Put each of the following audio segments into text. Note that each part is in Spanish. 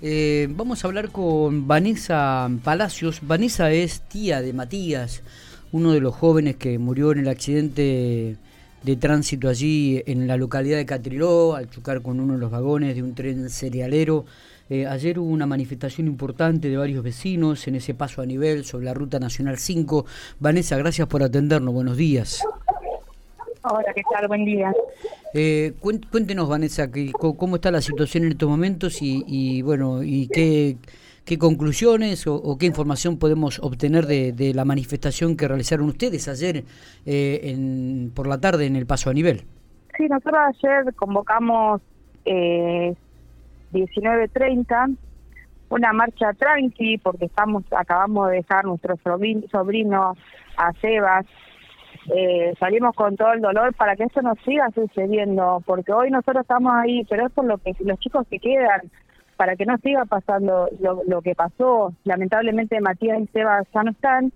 Eh, vamos a hablar con Vanessa Palacios. Vanessa es tía de Matías, uno de los jóvenes que murió en el accidente de tránsito allí en la localidad de Catriló, al chocar con uno de los vagones de un tren cerealero. Eh, ayer hubo una manifestación importante de varios vecinos en ese paso a nivel sobre la Ruta Nacional 5. Vanessa, gracias por atendernos. Buenos días. Hola, ¿qué tal? Buen día. Eh, cuéntenos, Vanessa, que, cómo está la situación en estos momentos y, bueno, y qué, qué conclusiones o, qué información podemos obtener de, la manifestación que realizaron ustedes ayer eh, en, por la tarde en el Paso a Nivel. Sí, nosotros ayer convocamos eh, 19.30 una marcha tranqui porque estamos acabamos de dejar nuestro sobrino a Sebas eh, salimos con todo el dolor para que eso no siga sucediendo, porque hoy nosotros estamos ahí, pero es por lo que los chicos que quedan, para que no siga pasando lo, que pasó. Lamentablemente Matías y Seba ya no están.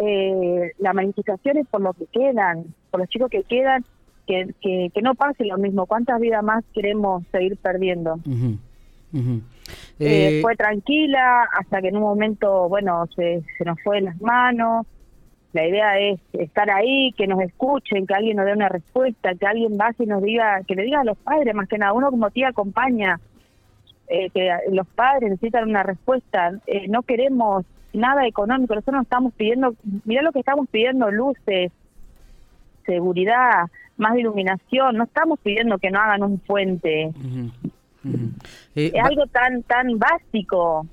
Eh, la manifestación es por lo que quedan, por los chicos que quedan, que, que, no pase lo mismo. ¿Cuántas vidas más queremos seguir perdiendo? Eh, eh, fue tranquila hasta que en un momento, bueno, se, se nos fue de las manos. La idea es estar ahí, que nos escuchen, que alguien nos dé una respuesta, que alguien vaya y nos diga, que le diga a los padres, más que nada, uno como tía acompaña, eh, que los padres necesitan una respuesta. Eh, no queremos nada económico, nosotros no estamos pidiendo, mira lo que estamos pidiendo, luces, seguridad, más iluminación, no estamos pidiendo que no hagan un puente. es eh, algo tan tan básico.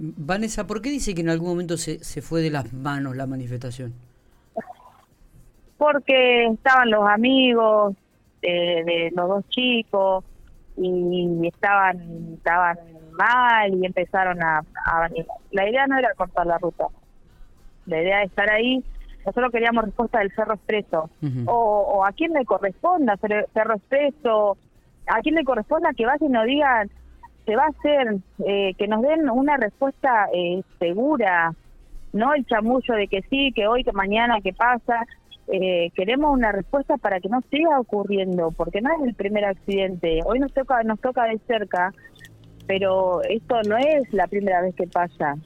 Vanessa, ¿por qué dice que en algún momento se, se fue de las manos la manifestación? Porque estaban los amigos de, los dos chicos y estaban estaban mal y empezaron a. La idea no era cortar la ruta. La idea de estar ahí, nosotros queríamos respuesta del Cerro Expreso. o, o, a quién le corresponda Cerro Expreso, a quién le corresponda que vaya y nos digan se va a hacer, eh, que nos den una respuesta eh, segura, no el chamullo de que sí, que hoy, que mañana, que pasa. Eh, queremos una respuesta para que no siga ocurriendo, porque no es el primer accidente. Hoy nos toca, nos toca de cerca, pero esto no es la primera vez que pasa.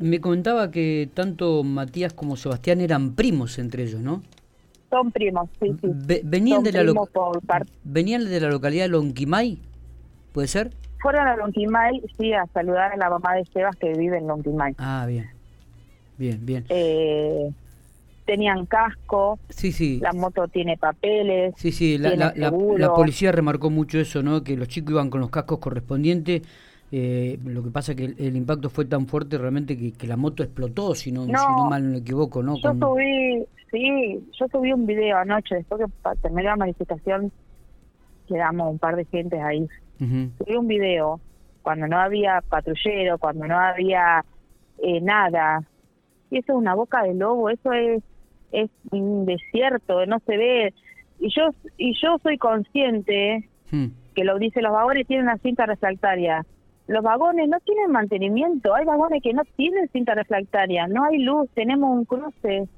me comentaba que tanto Matías como Sebastián eran primos entre ellos, ¿no? Son primos, sí, sí. venían, de la ¿Venían de la localidad de Lonquimay? ¿Puede ser? Fueron a Lonquimay, sí, a saludar a la mamá de Sebas que vive en Lonquimay. Ah, bien. Bien, bien. Eh, tenían casco. Sí, sí. La moto tiene papeles. Sí, sí. La, la, policía remarcó mucho eso, ¿no? Que los chicos iban con los cascos correspondientes. Eh, lo que pasa es que el, impacto fue tan fuerte realmente que, la moto explotó, si no, si no mal no me equivoco, ¿no? Yo subí, sí, yo subí un video anoche, después que terminé la manifestación, quedamos un par de gente ahí subí un video cuando no había patrullero, cuando no había eh, nada. Y eso es una boca de lobo, eso es es un desierto, no se ve. Y yo y yo soy consciente hmm. que lo dice los vagones tienen una cinta refractaria. Los vagones no tienen mantenimiento, hay vagones que no tienen cinta refractaria, no hay luz, tenemos un cruce.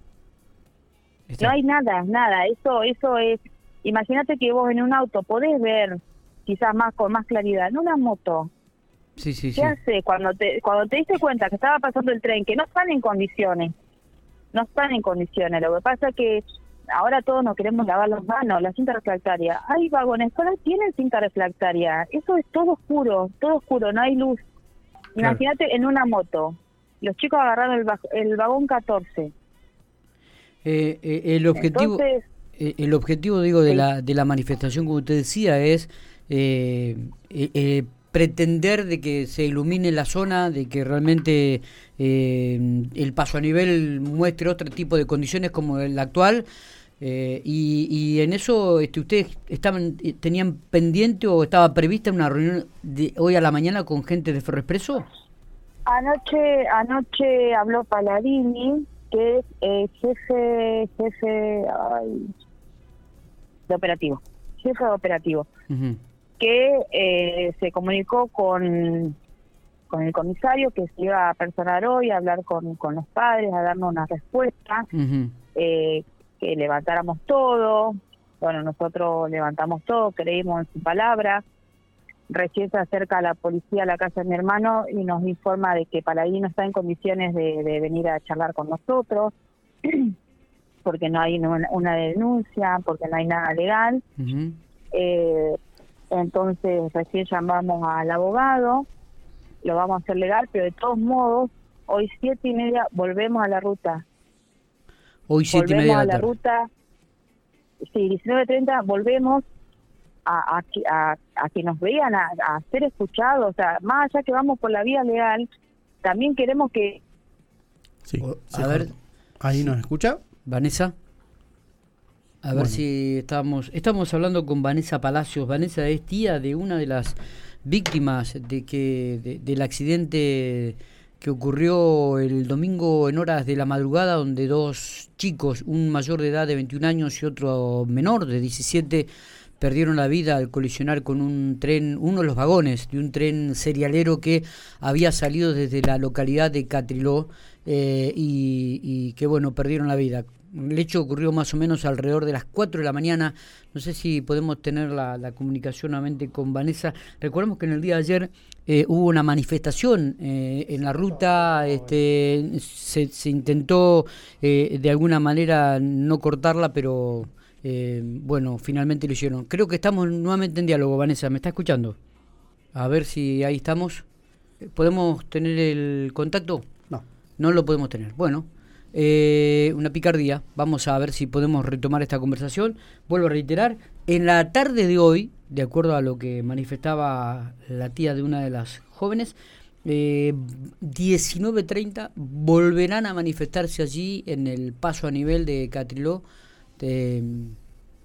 No hay nada, nada, eso eso es imagínate que vos en un auto podés ver quizás más con más claridad, en una moto. Sí, sí, ¿Qué hace cuando te cuando te diste cuenta que estaba pasando el tren, que no están en condiciones? No están en condiciones. Lo que pasa es que ahora todos nos queremos lavar las manos, la cinta refractaria. Hay vagones, todas tienen cinta refractaria. Eso es todo oscuro, todo oscuro, no hay luz. Imagínate en una moto. Los chicos agarraron el, el vagón 14. Eh, eh, el objetivo, eh, el objetivo digo de la de la manifestación, como usted decía, es eh, eh, eh, pretender de que se ilumine la zona, de que realmente eh, el paso a nivel muestre otro tipo de condiciones como el actual. y, en eso este, ustedes estaban tenían pendiente o estaba prevista una reunión de hoy a la mañana con gente de Ferroexpreso. Anoche anoche habló Paladini, que es jefe jefe de operativo, jefe de operativo que eh, se comunicó con, con el comisario que se iba a personar hoy, a hablar con, con los padres, a darnos una respuesta, eh, que levantáramos todo. Bueno, nosotros levantamos todo, creímos en su palabra. recién se acerca la policía a la casa de mi hermano y nos informa de que Paladín no está en condiciones de, venir a charlar con nosotros, porque no hay una, denuncia, porque no hay nada legal. eh, entonces recién llamamos al abogado, lo vamos a hacer legal, pero de todos modos, hoy siete y media volvemos a la ruta. Hoy siete y media a la ruta. Sí, 19.30 volvemos a, a, a, que nos vean, a, ser escuchados. O sea, más allá que vamos por la vía legal, también queremos que... Sí, a ver, ahí nos escucha. Vanessa. A ver si estamos estamos hablando con Vanessa Palacios. Vanessa es tía de una de las víctimas de que del accidente que ocurrió el domingo en horas de la madrugada donde dos chicos, un mayor de edad de 21 años y otro menor de 17 perdieron la vida al colisionar con un tren, uno de los vagones de un tren serialero que había salido desde la localidad de Catriló eh, y, y que bueno, perdieron la vida. El hecho ocurrió más o menos alrededor de las 4 de la mañana. No sé si podemos tener la, comunicación nuevamente con Vanessa. Recordemos que en el día de ayer eh, hubo una manifestación eh, en la ruta. Este, se, intentó eh, de alguna manera no cortarla, pero bueno, finalmente lo hicieron. Creo que estamos nuevamente en diálogo, Vanessa. ¿Me está escuchando? A ver si ahí estamos. ¿Podemos tener el contacto? No. No lo podemos tener. Bueno. Eh, una picardía. Vamos a ver si podemos retomar esta conversación. Vuelvo a reiterar, en la tarde de hoy, de acuerdo a lo que manifestaba la tía de una de las jóvenes, eh, 19.30 volverán a manifestarse allí en el paso a nivel de Catriló,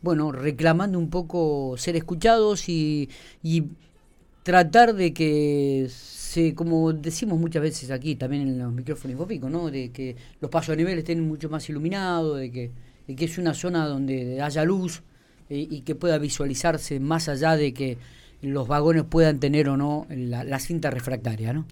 bueno, reclamando un poco ser escuchados y, y tratar de que como decimos muchas veces aquí, también en los micrófonos hipópicos, ¿no? De que los pasos a nivel estén mucho más iluminados, de que, que es una zona donde haya luz eh, y que pueda visualizarse más allá de que los vagones puedan tener o no la, la cinta refractaria, ¿no?